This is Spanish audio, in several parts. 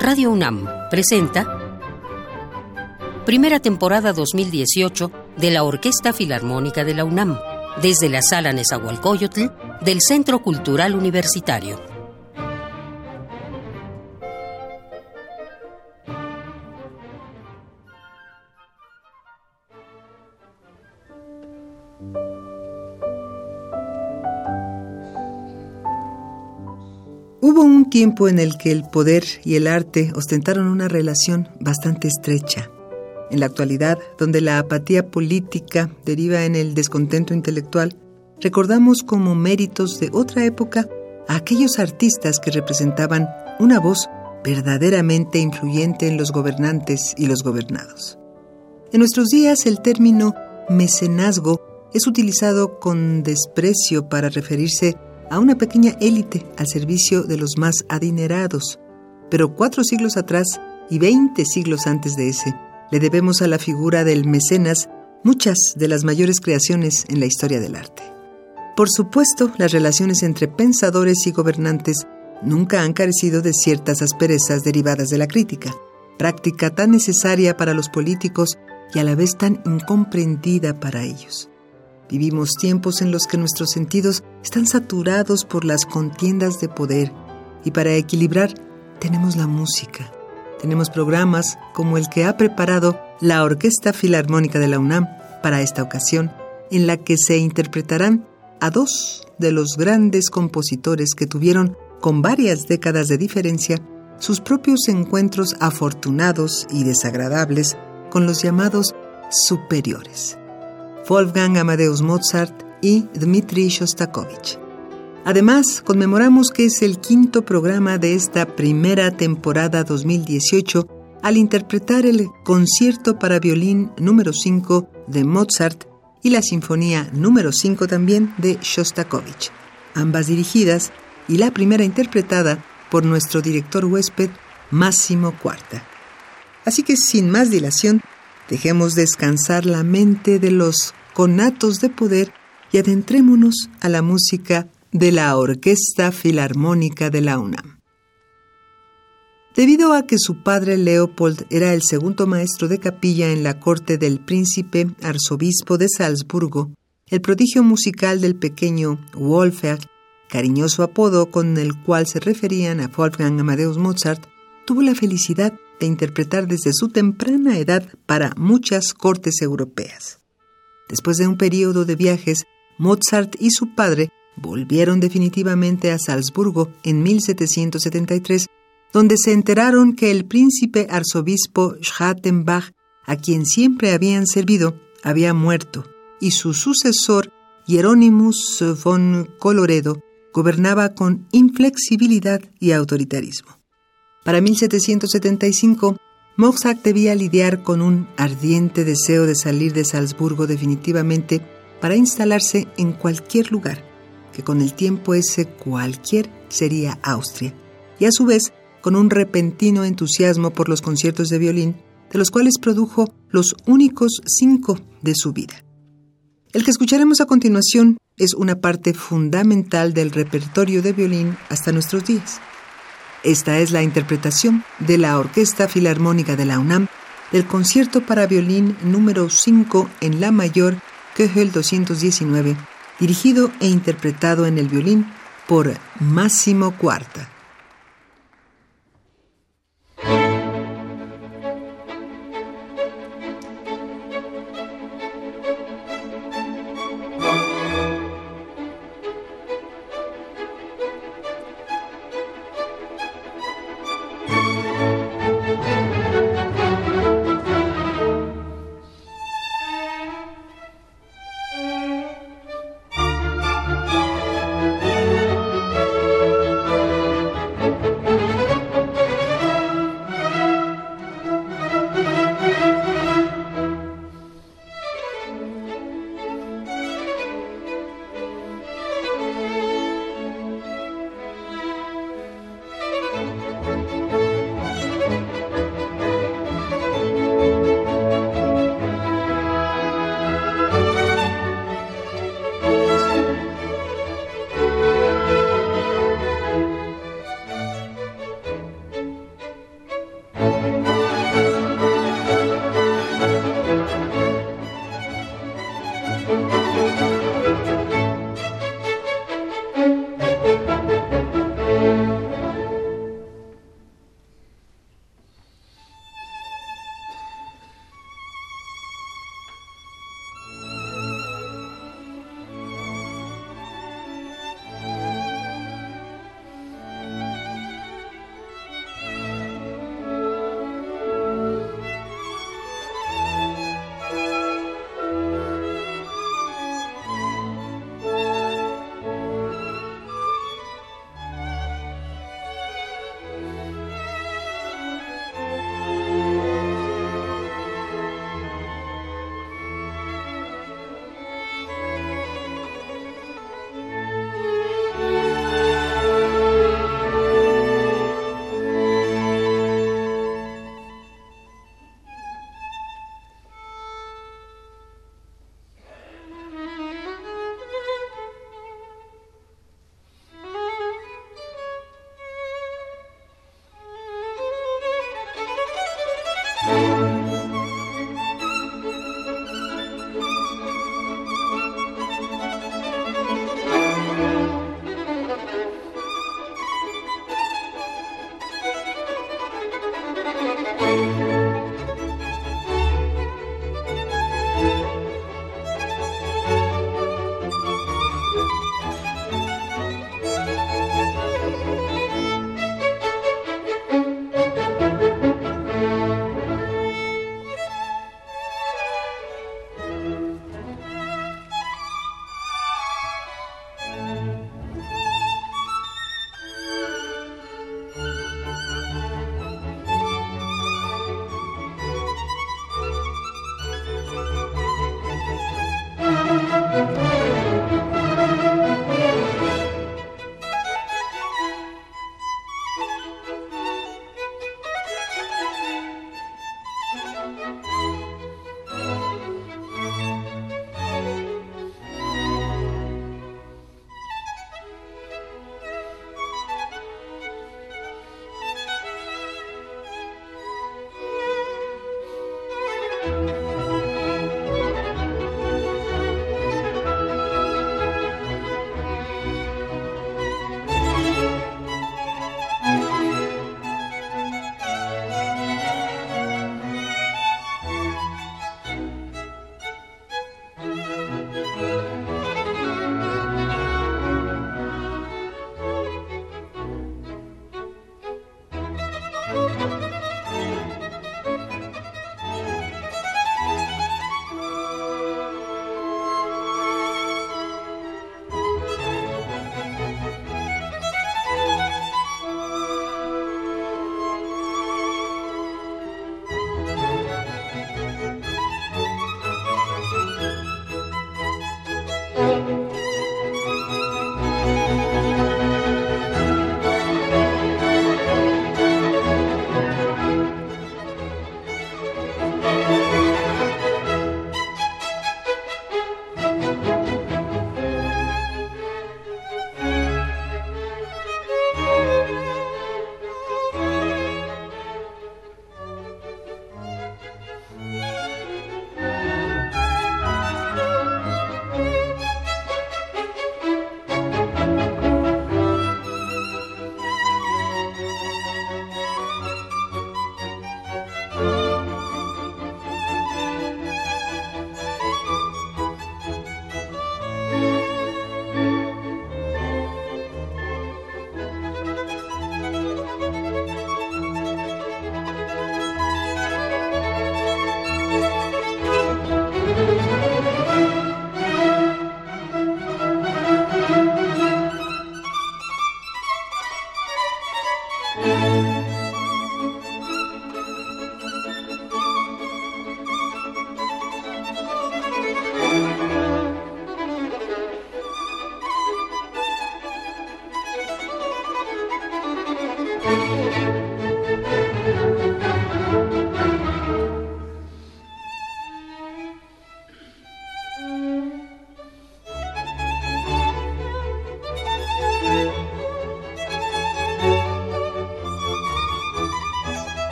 Radio UNAM presenta primera temporada 2018 de la Orquesta Filarmónica de la UNAM, desde la Sala Nezahualcóyotl del Centro Cultural Universitario. Tiempo en el que el poder y el arte ostentaron una relación bastante estrecha. En la actualidad, donde la apatía política deriva en el descontento intelectual, recordamos como méritos de otra época a aquellos artistas que representaban una voz verdaderamente influyente en los gobernantes y los gobernados. En nuestros días el término mecenazgo es utilizado con desprecio para referirse a una pequeña élite al servicio de los más adinerados. Pero cuatro siglos atrás y veinte siglos antes de ese, le debemos a la figura del mecenas muchas de las mayores creaciones en la historia del arte. Por supuesto, las relaciones entre pensadores y gobernantes nunca han carecido de ciertas asperezas derivadas de la crítica, práctica tan necesaria para los políticos y a la vez tan incomprendida para ellos. Vivimos tiempos en los que nuestros sentidos están saturados por las contiendas de poder y para equilibrar tenemos la música. Tenemos programas como el que ha preparado la Orquesta Filarmónica de la UNAM para esta ocasión, en la que se interpretarán a dos de los grandes compositores que tuvieron, con varias décadas de diferencia, sus propios encuentros afortunados y desagradables con los llamados superiores. Wolfgang Amadeus Mozart y Dmitri Shostakovich. Además, conmemoramos que es el quinto programa de esta primera temporada 2018 al interpretar el concierto para violín número 5 de Mozart y la sinfonía número 5 también de Shostakovich, ambas dirigidas y la primera interpretada por nuestro director huésped Máximo Cuarta. Así que sin más dilación, dejemos descansar la mente de los conatos de poder y adentrémonos a la música de la Orquesta Filarmónica de la UNAM. Debido a que su padre Leopold era el segundo maestro de capilla en la corte del príncipe arzobispo de Salzburgo, el prodigio musical del pequeño Wolfgang, cariñoso apodo con el cual se referían a Wolfgang Amadeus Mozart, tuvo la felicidad de interpretar desde su temprana edad para muchas cortes europeas. Después de un periodo de viajes, Mozart y su padre volvieron definitivamente a Salzburgo en 1773, donde se enteraron que el príncipe arzobispo Schrattenbach, a quien siempre habían servido, había muerto, y su sucesor, Hieronymus von Coloredo, gobernaba con inflexibilidad y autoritarismo. Para 1775, Mozart debía lidiar con un ardiente deseo de salir de Salzburgo definitivamente para instalarse en cualquier lugar, que con el tiempo ese cualquier sería Austria, y a su vez con un repentino entusiasmo por los conciertos de violín, de los cuales produjo los únicos cinco de su vida. El que escucharemos a continuación es una parte fundamental del repertorio de violín hasta nuestros días. Esta es la interpretación de la Orquesta Filarmónica de la UNAM del concierto para violín número 5 en La Mayor, Köchel 219, dirigido e interpretado en el violín por Máximo Cuarta.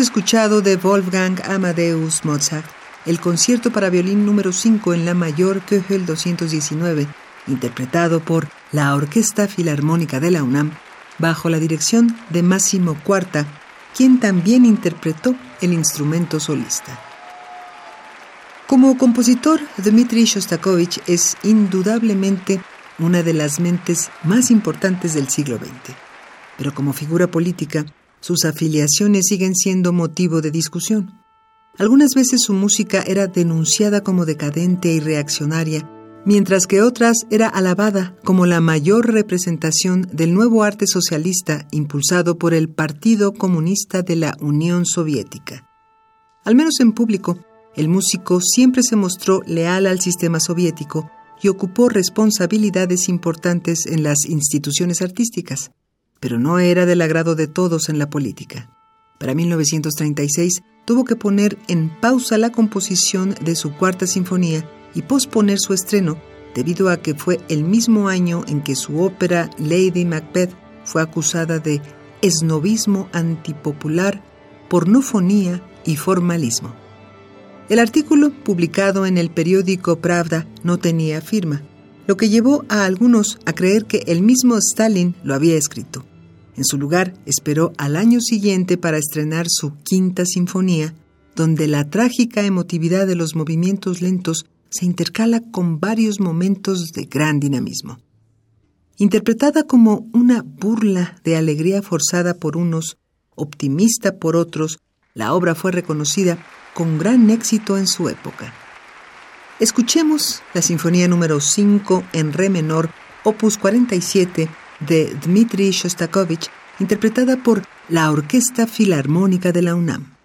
Escuchado de Wolfgang Amadeus Mozart el concierto para violín número 5 en la mayor Köchel 219, interpretado por la Orquesta Filarmónica de la UNAM, bajo la dirección de Máximo Cuarta, quien también interpretó el instrumento solista. Como compositor, Dmitri Shostakovich es indudablemente una de las mentes más importantes del siglo XX. Pero como figura política, sus afiliaciones siguen siendo motivo de discusión. Algunas veces su música era denunciada como decadente y reaccionaria, mientras que otras era alabada como la mayor representación del nuevo arte socialista impulsado por el Partido Comunista de la Unión Soviética. Al menos en público, el músico siempre se mostró leal al sistema soviético y ocupó responsabilidades importantes en las instituciones artísticas, pero no era del agrado de todos en la política. Para 1936 tuvo que poner en pausa la composición de su cuarta sinfonía y posponer su estreno debido a que fue el mismo año en que su ópera Lady Macbeth fue acusada de esnovismo antipopular, pornofonía y formalismo. El artículo, publicado en el periódico Pravda, no tenía firma, lo que llevó a algunos a creer que el mismo Stalin lo había escrito. En su lugar, esperó al año siguiente para estrenar su quinta sinfonía, donde la trágica emotividad de los movimientos lentos se intercala con varios momentos de gran dinamismo. Interpretada como una burla de alegría forzada por unos, optimista por otros, la obra fue reconocida con gran éxito en su época. Escuchemos la Sinfonía número 5 en Re menor, opus 47, de Dmitri Shostakovich, interpretada por la Orquesta Filarmónica de la UNAM.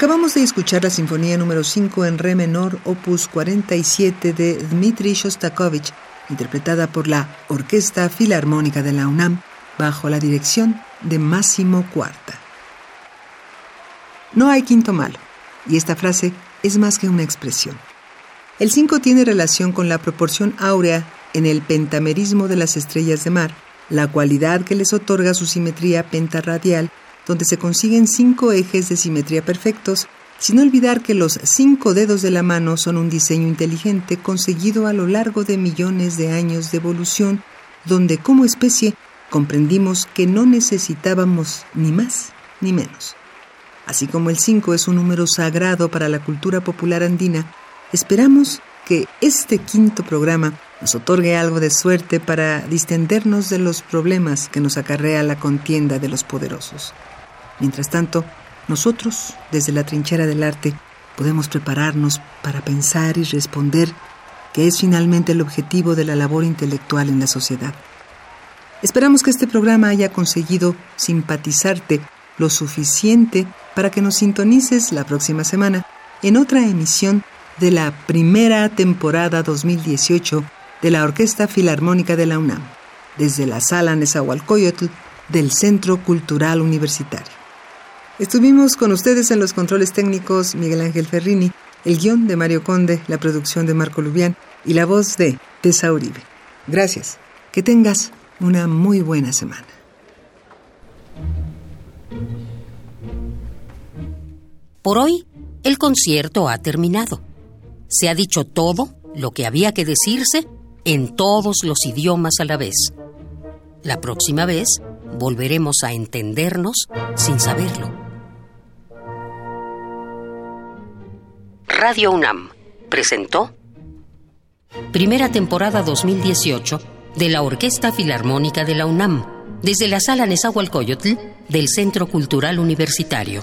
Acabamos de escuchar la Sinfonía número 5 en Re menor, opus 47 de Dmitri Shostakovich, interpretada por la Orquesta Filarmónica de la UNAM, bajo la dirección de Máximo Cuarta. No hay quinto malo, y esta frase es más que una expresión. El 5 tiene relación con la proporción áurea en el pentamerismo de las estrellas de mar, la cualidad que les otorga su simetría pentarradial donde se consiguen cinco ejes de simetría perfectos, sin olvidar que los cinco dedos de la mano son un diseño inteligente conseguido a lo largo de millones de años de evolución, donde como especie comprendimos que no necesitábamos ni más ni menos. Así como el 5 es un número sagrado para la cultura popular andina, esperamos que este quinto programa nos otorgue algo de suerte para distendernos de los problemas que nos acarrea la contienda de los poderosos. Mientras tanto, nosotros, desde la trinchera del arte, podemos prepararnos para pensar y responder, que es finalmente el objetivo de la labor intelectual en la sociedad. Esperamos que este programa haya conseguido simpatizarte lo suficiente para que nos sintonices la próxima semana en otra emisión de la primera temporada 2018 de la Orquesta Filarmónica de la UNAM, desde la Sala Nezahualcóyotl del Centro Cultural Universitario. Estuvimos con ustedes en los controles técnicos Miguel Ángel Ferrini, el guion de Mario Conde, la producción de Marco Lubián y la voz de Tessa Uribe. Gracias. Que tengas una muy buena semana. Por hoy, el concierto ha terminado. Se ha dicho todo lo que había que decirse en todos los idiomas a la vez. La próxima vez volveremos a entendernos sin saberlo. Radio UNAM presentó Primera temporada 2018 de la Orquesta Filarmónica de la UNAM, desde la Sala Nezahualcóyotl del Centro Cultural Universitario.